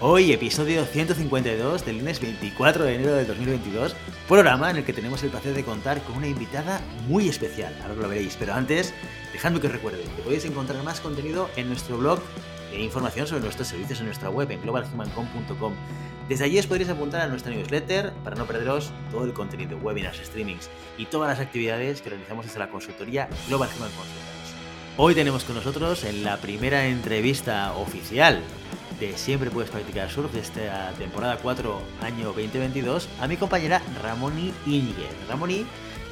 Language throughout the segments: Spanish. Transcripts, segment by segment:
Hoy, episodio 152 del lunes 24 de enero de 2022, programa en el que tenemos el placer de contar con una invitada muy especial. Ahora lo veréis, pero antes, dejadme que recuerde que podéis encontrar más contenido en nuestro blog e información sobre nuestros servicios en nuestra web en globalhumancom.com. Desde allí os podréis apuntar a nuestra newsletter para no perderos todo el contenido, webinars, streamings y todas las actividades que realizamos desde la consultoría Global Human Consultants. Hoy tenemos con nosotros en la primera entrevista oficial de Siempre Puedes Practicar Surf de esta temporada 4, año 2022, a mi compañera Ramoni Íñiguez. Ramoni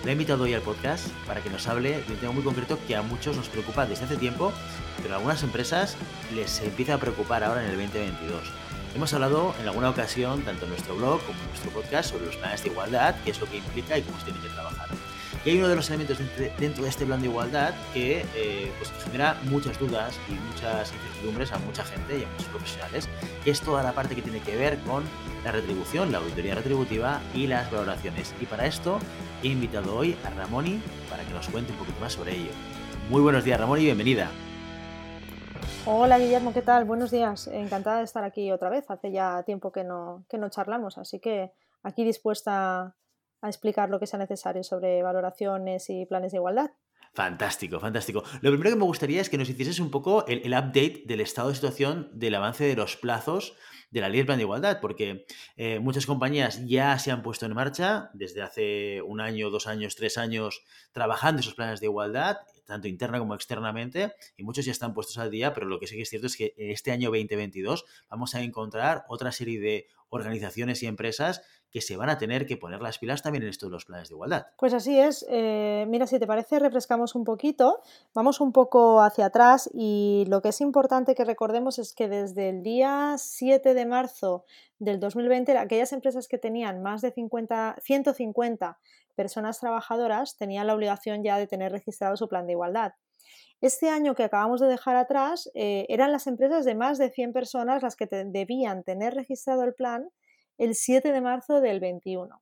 la he invitado hoy al podcast para que nos hable de un tema muy concreto que a muchos nos preocupa desde hace tiempo, pero a algunas empresas les empieza a preocupar ahora en el 2022. Hemos hablado en alguna ocasión, tanto en nuestro blog como en nuestro podcast, sobre los planes de igualdad, qué es lo que implica y cómo se tiene que trabajar. Y hay uno de los elementos dentro de este plan de igualdad que eh, pues genera muchas dudas y muchas incertidumbres a mucha gente y a muchos profesionales, que es toda la parte que tiene que ver con la retribución, la auditoría retributiva y las valoraciones. Y para esto he invitado hoy a Ramoni para que nos cuente un poquito más sobre ello. Muy buenos días Ramoni, bienvenida. Hola Guillermo, ¿qué tal? Buenos días. Encantada de estar aquí otra vez. Hace ya tiempo que no, que no charlamos, así que aquí dispuesta a explicar lo que sea necesario sobre valoraciones y planes de igualdad. Fantástico, fantástico. Lo primero que me gustaría es que nos hicieses un poco el, update del estado de situación del avance de los plazos de la ley del plan de igualdad, porque eh, muchas compañías ya se han puesto en marcha desde hace un año, dos años, tres años, trabajando esos planes de igualdad, tanto interna como externamente, y muchos ya están puestos al día, pero lo que sí que es cierto es que este año 2022 vamos a encontrar otra serie de organizaciones y empresas que se van a tener que poner las pilas también en esto de los planes de igualdad. Pues así es. Eh, mira, si te parece, refrescamos un poquito, vamos un poco hacia atrás y lo que es importante que recordemos es que desde el día 7 de marzo del 2020, aquellas empresas que tenían más de 50, 150 personas trabajadoras tenían la obligación ya de tener registrado su plan de igualdad. Este año que acabamos de dejar atrás, eh, eran las empresas de más de 100 personas las que debían tener registrado el plan el 7 de marzo del 21.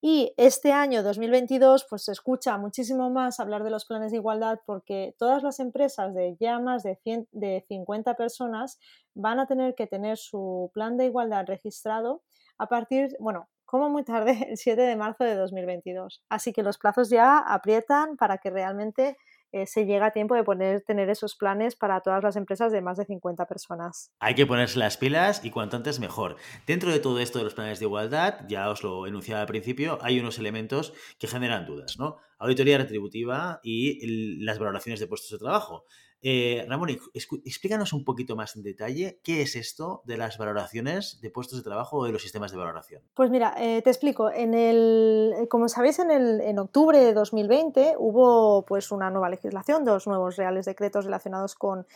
Y este año 2022, pues se escucha muchísimo más hablar de los planes de igualdad porque todas las empresas de ya más de, de 50 personas van a tener que tener su plan de igualdad registrado a partir, bueno, como muy tarde, el 7 de marzo de 2022. Así que los plazos ya aprietan para que realmente eh, se llega a tiempo de poner, tener esos planes para todas las empresas de más de 50 personas. Hay que ponerse las pilas y cuanto antes mejor. Dentro de todo esto de los planes de igualdad, ya os lo enunciaba al principio, hay unos elementos que generan dudas, ¿no? Auditoría retributiva y las valoraciones de puestos de trabajo. Eh, Ramón, explícanos un poquito más en detalle qué es esto de las valoraciones de puestos de trabajo o de los sistemas de valoración. Pues mira, eh, te explico. Eh, como sabéis, en, el, en octubre de 2020 hubo pues una nueva legislación, dos nuevos reales decretos relacionados con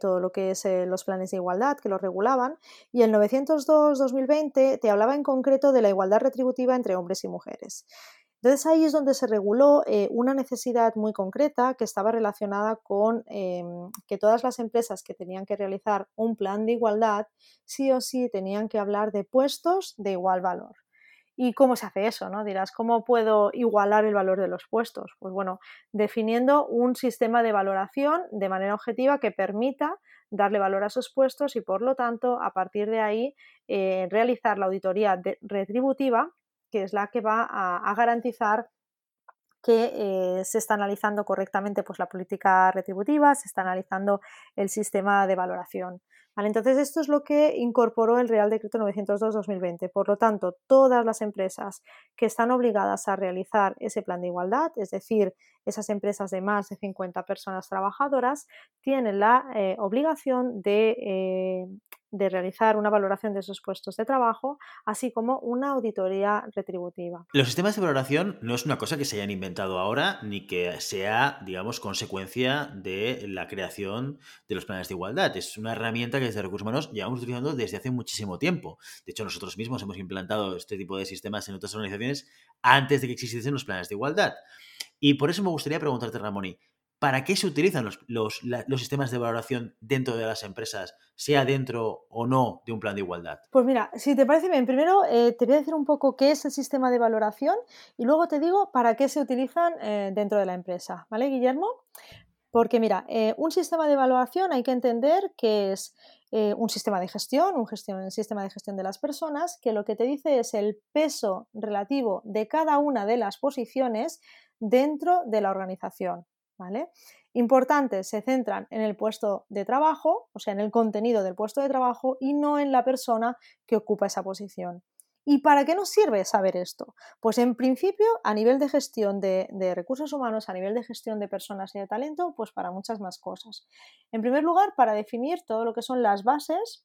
todo lo que es los planes de igualdad que los regulaban. Y el 902-2020 te hablaba en concreto de la igualdad retributiva entre hombres y mujeres. Entonces ahí es donde se reguló eh, una necesidad muy concreta que estaba relacionada con em, que todas las empresas que tenían que realizar un plan de igualdad sí o sí tenían que hablar de puestos de igual valor. ¿Y cómo se hace eso? ¿no? Dirás, ¿cómo puedo igualar el valor de los puestos? Pues bueno, definiendo un sistema de valoración de manera objetiva que permita darle valor a esos puestos y por lo tanto a partir de ahí eh, realizar la auditoría retributiva que es la que va a, garantizar que eh, se está analizando correctamente pues, la política retributiva, se está analizando el sistema de valoración. Entonces, esto es lo que incorporó el Real Decreto 902-2020. Por lo tanto, todas las empresas que están obligadas a realizar ese plan de igualdad, es decir, esas empresas de más de 50 personas trabajadoras, tienen la eh, obligación de eh, de realizar una valoración de esos puestos de trabajo, así como una auditoría retributiva. Los sistemas de valoración no es una cosa que se hayan inventado ahora ni que sea, digamos, consecuencia de la creación de los planes de igualdad. Es una herramienta que desde Recursos Humanos llevamos utilizando desde hace muchísimo tiempo. De hecho, nosotros mismos hemos implantado este tipo de sistemas en otras organizaciones antes de que existiesen los planes de igualdad. Y por eso me gustaría preguntarte, Ramoni, ¿para qué se utilizan los, sistemas de valoración dentro de las empresas, sea dentro o no de un plan de igualdad? Pues mira, si te parece bien, primero eh, te voy a decir un poco qué es el sistema de valoración y luego te digo para qué se utilizan eh, dentro de la empresa. ¿Vale, Guillermo? Porque mira, eh, un sistema de evaluación hay que entender que es un sistema de gestión, un, gestión, un sistema de gestión de las personas, que lo que te dice es el peso relativo de cada una de las posiciones dentro de la organización. ¿Vale? Importantes, se centran en el puesto de trabajo, o sea, en el contenido del puesto de trabajo y no en la persona que ocupa esa posición. ¿Y para qué nos sirve saber esto? Pues en principio, a nivel de gestión de, de, recursos humanos, a nivel de gestión de personas y de talento, pues para muchas más cosas. En primer lugar, para definir todo lo que son las bases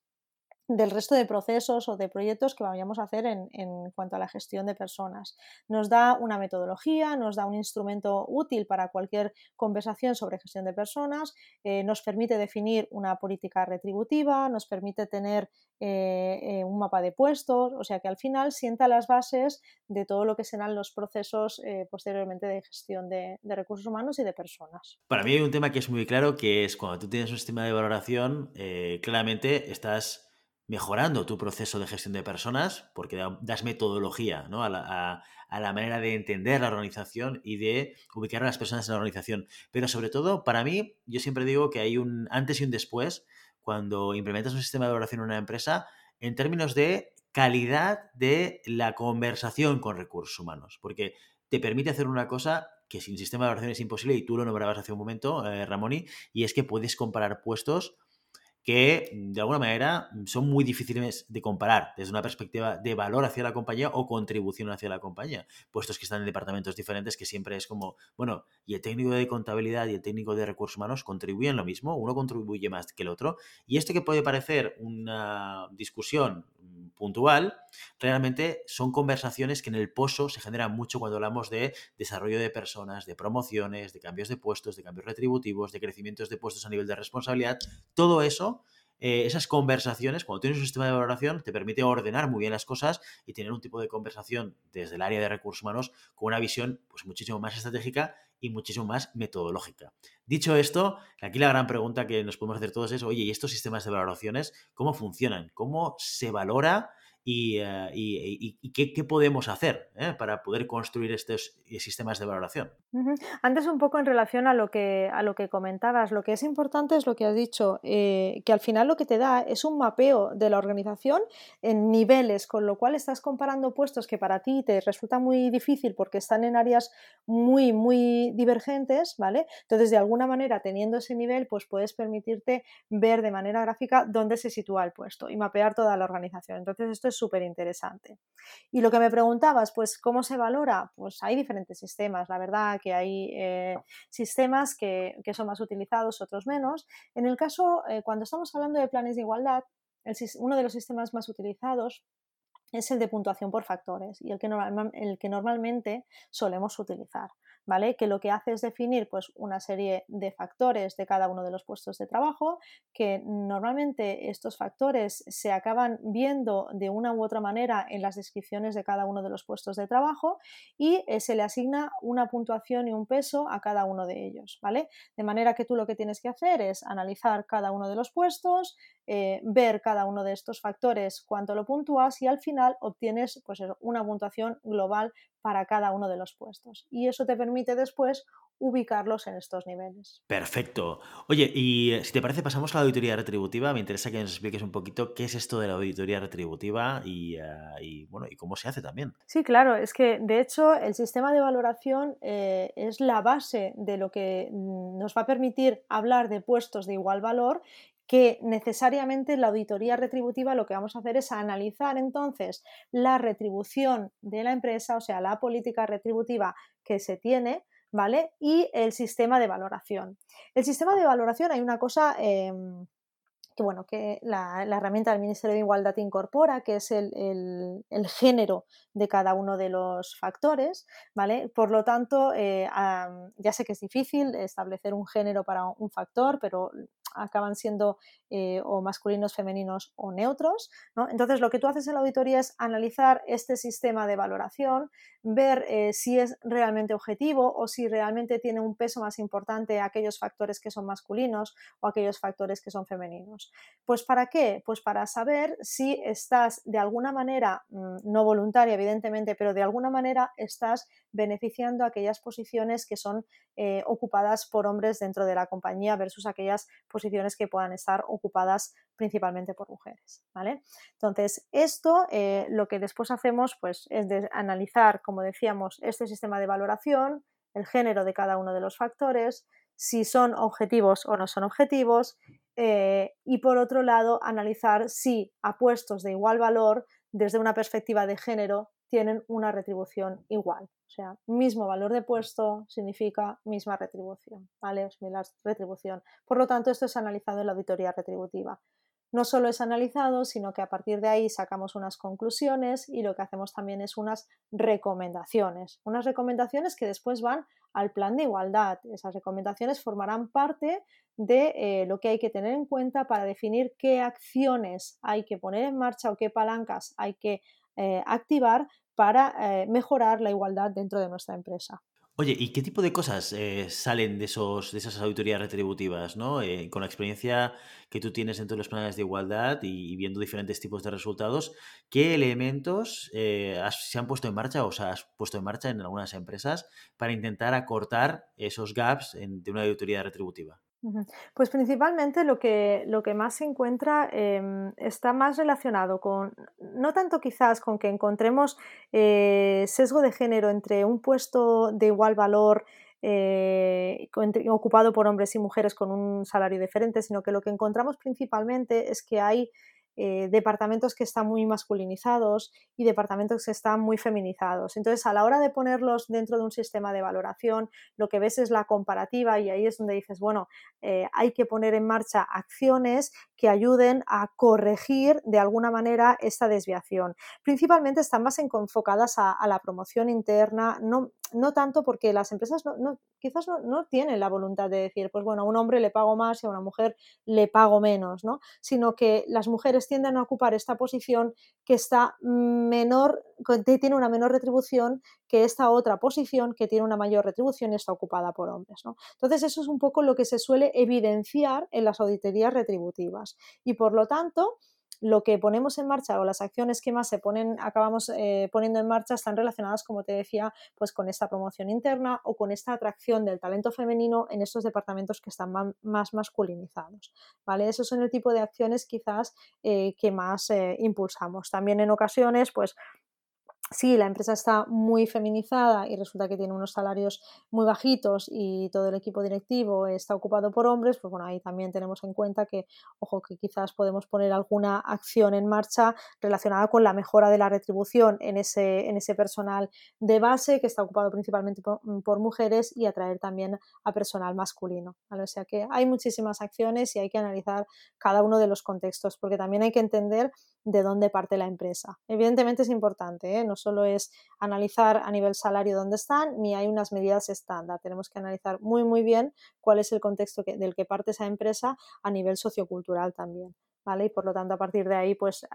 del resto de procesos o de proyectos que vayamos a hacer en, cuanto a la gestión de personas. Nos da una metodología, nos da un instrumento útil para cualquier conversación sobre gestión de personas, eh, nos permite definir una política retributiva, nos permite tener eh, eh, un mapa de puestos, o sea que al final sienta las bases de todo lo que serán los procesos posteriormente de gestión de, de, recursos humanos y de personas. Para mí hay un tema que es muy claro, que es cuando tú tienes un sistema de valoración, claramente estás mejorando tu proceso de gestión de personas, porque das metodología a, la, manera de entender la organización y de ubicar a las personas en la organización. Pero sobre todo, para mí, yo siempre digo que hay un antes y un después cuando implementas un sistema de evaluación en una empresa en términos de calidad de la conversación con recursos humanos, porque te permite hacer una cosa que sin sistema de evaluación es imposible y tú lo nombrabas hace un momento, eh, Ramoni, y es que puedes comparar puestos que de alguna manera son muy difíciles de comparar desde una perspectiva de valor hacia la compañía o contribución hacia la compañía, puestos que están en departamentos diferentes que siempre es como, bueno, y el técnico de contabilidad y el técnico de recursos humanos contribuyen lo mismo, uno contribuye más que el otro, y esto que puede parecer una discusión puntual, realmente son conversaciones que en el pozo se generan mucho cuando hablamos de desarrollo de personas, de promociones, de cambios de puestos, de cambios retributivos, de crecimientos de puestos a nivel de responsabilidad, todo eso eh, esas conversaciones, cuando tienes un sistema de valoración, te permite ordenar muy bien las cosas y tener un tipo de conversación desde el área de recursos humanos con una visión pues, muchísimo más estratégica y muchísimo más metodológica. Dicho esto, aquí la gran pregunta que nos podemos hacer todos es, oye, ¿y estos sistemas de valoraciones cómo funcionan? ¿Cómo se valora y, eh, qué, podemos hacer eh, para poder construir estos eh, sistemas de valoración. Antes un poco en relación a lo que, comentabas, lo que es importante es lo que has dicho, que al final lo que te da es un mapeo de la organización en niveles, con lo cual estás comparando puestos que para ti te resulta muy difícil porque están en áreas muy, muy divergentes, ¿vale? Entonces, de alguna manera, teniendo ese nivel, pues puedes permitirte ver de manera gráfica dónde se sitúa el puesto y mapear toda la organización. Entonces, esto es súper interesante. Y lo que me preguntabas, pues, ¿cómo se valora? Pues hay diferentes sistemas, la verdad que hay eh, sistemas que, son más utilizados, otros menos. En el caso, eh, cuando estamos hablando de planes de igualdad, uno de los sistemas más utilizados es el de puntuación por factores y el que, el que normalmente solemos utilizar. ¿Vale? Que lo que hace es definir pues, una serie de factores de cada uno de los puestos de trabajo, que normalmente estos factores se acaban viendo de una u otra manera en las descripciones de cada uno de los puestos de trabajo y eh, se le asigna una puntuación y un peso a cada uno de ellos, ¿vale? De manera que tú lo que tienes que hacer es analizar cada uno de los puestos, eh, ver cada uno de estos factores, cuánto lo puntúas y al final obtienes pues, una puntuación global para cada uno de los puestos. Y eso te permite después ubicarlos en estos niveles. Perfecto. Oye, y eh, si te parece, pasamos a la auditoría retributiva. Me interesa que nos expliques un poquito qué es esto de la auditoría retributiva y, eh, bueno, y cómo se hace también. Sí, claro, es que de hecho el sistema de valoración es la base de lo que mm, nos va a permitir hablar de puestos de igual valor que necesariamente la auditoría retributiva lo que vamos a hacer es analizar entonces la retribución de la empresa, o sea, la política retributiva que se tiene, ¿vale? Y el sistema de valoración. El sistema de valoración hay una cosa em, que bueno, que la, herramienta del Ministerio de Igualdad incorpora, que es el, género de cada uno de los factores, ¿vale? Por lo tanto, eh, ya sé que es difícil establecer un género para un factor, pero acaban siendo eh, o masculinos, femeninos o neutros. Entonces, lo que tú haces en la auditoría es analizar este sistema de valoración, ver eh, si es realmente objetivo o si realmente tiene un peso más importante aquellos factores que son masculinos o aquellos factores que son femeninos. Pues ¿para qué? Pues para saber si estás de alguna manera, mm, no voluntaria evidentemente, pero de alguna manera estás beneficiando aquellas posiciones que son eh, ocupadas por hombres dentro de la compañía versus aquellas posiciones que puedan estar ocupadas principalmente por mujeres. ¿vale? Entonces, esto eh, lo que después hacemos pues, es analizar, como decíamos, este sistema de valoración, el género de cada uno de los factores, si son objetivos o no son objetivos, eh, y por otro lado, analizar si a puestos de igual valor, desde una perspectiva de género, tienen una retribución igual. O sea, mismo valor de puesto significa misma retribución, ¿vale? Retribución. Por lo tanto, esto es analizado en la auditoría retributiva. No solo es analizado, sino que a partir de ahí sacamos unas conclusiones y lo que hacemos también es unas recomendaciones. Unas recomendaciones que después van al plan de igualdad. Esas recomendaciones formarán parte de eh, lo que hay que tener en cuenta para definir qué acciones hay que poner en marcha o qué palancas hay que eh, activar para eh, mejorar la igualdad dentro de nuestra empresa. Oye, ¿y qué tipo de cosas eh, salen de, esos, de esas auditorías retributivas? ¿no? con la experiencia que tú tienes dentro de los planes de igualdad y, viendo diferentes tipos de resultados, ¿qué elementos se han puesto en marcha o se has puesto en marcha en algunas empresas para intentar acortar esos gaps de una auditoría retributiva? Pues principalmente lo que, lo que más se encuentra em, está más relacionado con, no tanto quizás con que encontremos eh, sesgo de género entre un puesto de igual valor eh, ocupado por hombres y mujeres con un salario diferente, sino que lo que encontramos principalmente es que hay eh, departamentos que están muy masculinizados y departamentos que están muy feminizados. Entonces, a la hora de ponerlos dentro de un sistema de valoración, lo que ves es la comparativa y ahí es donde dices, bueno, eh, hay que poner en marcha acciones que ayuden a corregir de alguna manera esta desviación. Principalmente están más enfocadas a, la promoción interna, no, no, tanto porque las empresas no, quizás no, tienen la voluntad de decir, pues bueno, a un hombre le pago más y a una mujer le pago menos, ¿no? sino que las mujeres tienden a ocupar esta posición que está menor, tiene una menor retribución que esta otra posición que tiene una mayor retribución y está ocupada por hombres. ¿no? Entonces, eso es un poco lo que se suele evidenciar en las auditorías retributivas y por lo tanto, lo que ponemos en marcha o las acciones que más se ponen, acabamos eh, poniendo en marcha están relacionadas, como te decía, pues con esta promoción interna o con esta atracción del talento femenino en estos departamentos que están más masculinizados. ¿vale? Esos son el tipo de acciones quizás eh, que más eh, impulsamos. También en ocasiones, pues si la empresa está muy feminizada y resulta que tiene unos salarios muy bajitos y todo el equipo directivo está ocupado por hombres, pues bueno, ahí también tenemos en cuenta que, ojo, que quizás podemos poner alguna acción en marcha relacionada con la mejora de la retribución en ese, en ese personal de base que está ocupado principalmente por, mujeres y atraer también a personal masculino. O sea que hay muchísimas acciones y hay que analizar cada uno de los contextos, porque también hay que entender de dónde parte la empresa. Evidentemente es importante, ¿eh? no solo es analizar a nivel salario dónde están, ni hay unas medidas estándar. Tenemos que analizar muy, muy bien cuál es el contexto del que parte esa empresa a nivel sociocultural también. ¿Vale? Y por lo tanto, a partir de ahí, pues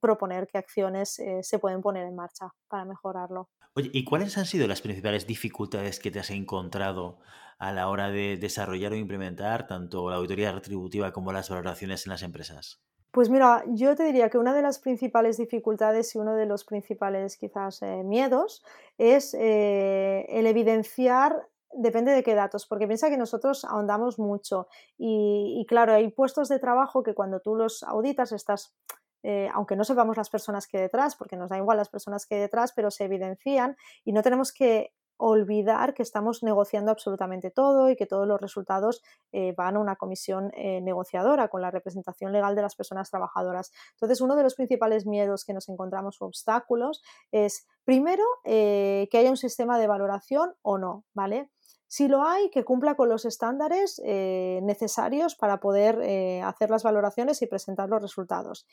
proponer qué acciones eh, se pueden poner en marcha para mejorarlo. Oye, ¿y cuáles han sido las principales dificultades que te has encontrado a la hora de desarrollar o implementar tanto la auditoría retributiva como las valoraciones en las empresas? Pues mira, yo te diría que una de las principales dificultades y uno de los principales quizás eh, miedos es eh, el evidenciar depende de qué datos, porque piensa que nosotros ahondamos mucho y, claro, hay puestos de trabajo que cuando tú los auditas estás, eh, aunque no sepamos las personas que hay detrás, porque nos da igual las personas que hay detrás, pero se evidencian y no tenemos que olvidar que estamos negociando absolutamente todo y que todos los resultados eh, van a una comisión eh, negociadora con la representación legal de las personas trabajadoras. Entonces, uno de los principales miedos que nos encontramos o obstáculos es, primero, eh, que haya un sistema de valoración o no, ¿vale? Si lo hay, que cumpla con los estándares necesarios para poder hacer las valoraciones y presentar los resultados.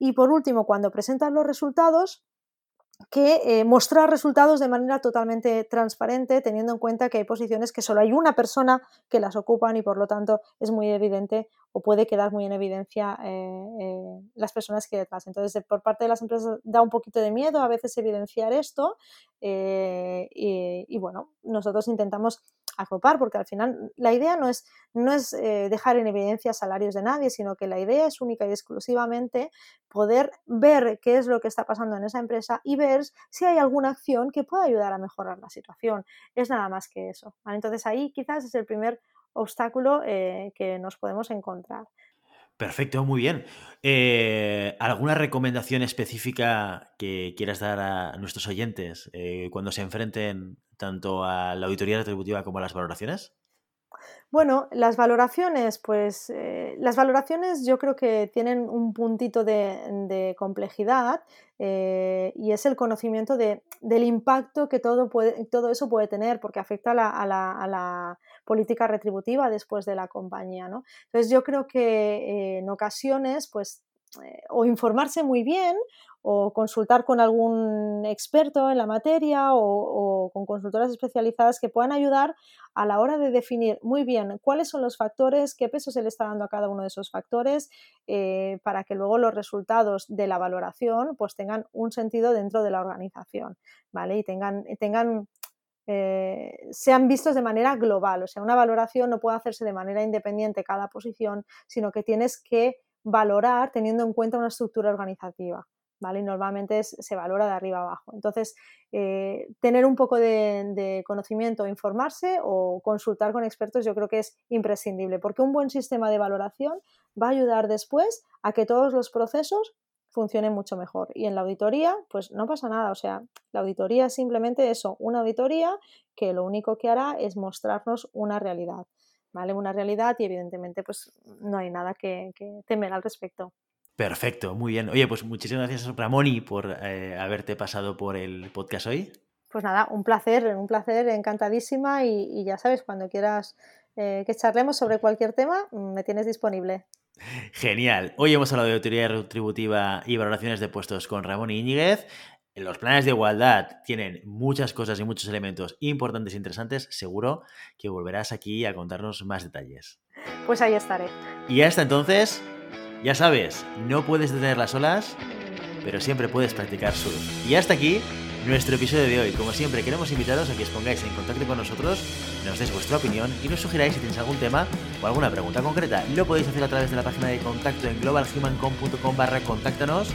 Y por último, cuando presentan los resultados, que eh, mostrar resultados de manera totalmente transparente, teniendo en cuenta que hay posiciones que solo hay una persona que las ocupan y por lo tanto es muy evidente o puede quedar muy en evidencia eh, eh, las personas que hay detrás. Entonces, por parte de las empresas da un poquito de miedo a veces evidenciar esto y, bueno, nosotros intentamos agrupar, porque al final la idea no es, no es eh, dejar en evidencia salarios de nadie, sino que la idea es única y exclusivamente poder ver qué es lo que está pasando en esa empresa y ver si hay alguna acción que pueda ayudar a mejorar la situación. Es nada más que eso. Entonces ahí quizás es el primer obstáculo eh, que nos podemos encontrar. Perfecto, muy bien. Eh, ¿Alguna recomendación específica que quieras dar a nuestros oyentes cuando se enfrenten tanto a la auditoría retributiva como a las valoraciones? Bueno, las valoraciones, pues eh, las valoraciones yo creo que tienen un puntito de, complejidad eh, y es el conocimiento de, del impacto que todo, todo eso puede tener porque afecta a la, política retributiva después de la compañía. ¿no? Entonces yo creo que eh, en ocasiones pues o informarse muy bien o consultar con algún experto en la materia o, con consultoras especializadas que puedan ayudar a la hora de definir muy bien cuáles son los factores, qué peso se le está dando a cada uno de esos factores, eh, para que luego los resultados de la valoración pues tengan un sentido dentro de la organización, ¿vale? Y tengan, tengan eh, sean vistos de manera global. O sea, una valoración no puede hacerse de manera independiente cada posición, sino que tienes que valorar teniendo en cuenta una estructura organizativa. ¿vale? normalmente se valora de arriba abajo. Entonces, eh, tener un poco de, conocimiento, informarse o consultar con expertos yo creo que es imprescindible, porque un buen sistema de valoración va a ayudar después a que todos los procesos funcionen mucho mejor. Y en la auditoría, pues no pasa nada. O sea, la auditoría es simplemente eso, una auditoría que lo único que hará es mostrarnos una realidad. ¿Vale? Una realidad y evidentemente pues no hay nada que temer al respecto. Perfecto, muy bien. Oye, pues muchísimas gracias, Ramoni, por eh, haberte pasado por el podcast hoy. Pues nada, un placer, un placer, encantadísima y, ya sabes, cuando quieras eh, que charlemos sobre cualquier tema, me tienes disponible. Genial. Hoy hemos hablado de autoridad retributiva y valoraciones de puestos con Ramón Íñiguez. Los planes de igualdad tienen muchas cosas y muchos elementos importantes e interesantes. Seguro que volverás aquí a contarnos más detalles. Pues ahí estaré. Y hasta entonces, ya sabes, no puedes detener las olas, pero siempre puedes practicar surf. Y hasta aquí nuestro episodio de hoy. Como siempre, queremos invitaros a que os pongáis en contacto con nosotros, nos deis vuestra opinión y nos sugiráis si tenéis algún tema o alguna pregunta concreta. Lo podéis hacer a través de la página de contacto en globalhumancom.com barra contáctanos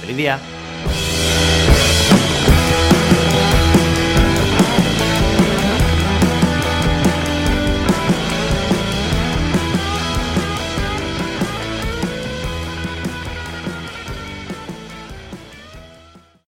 feliz día.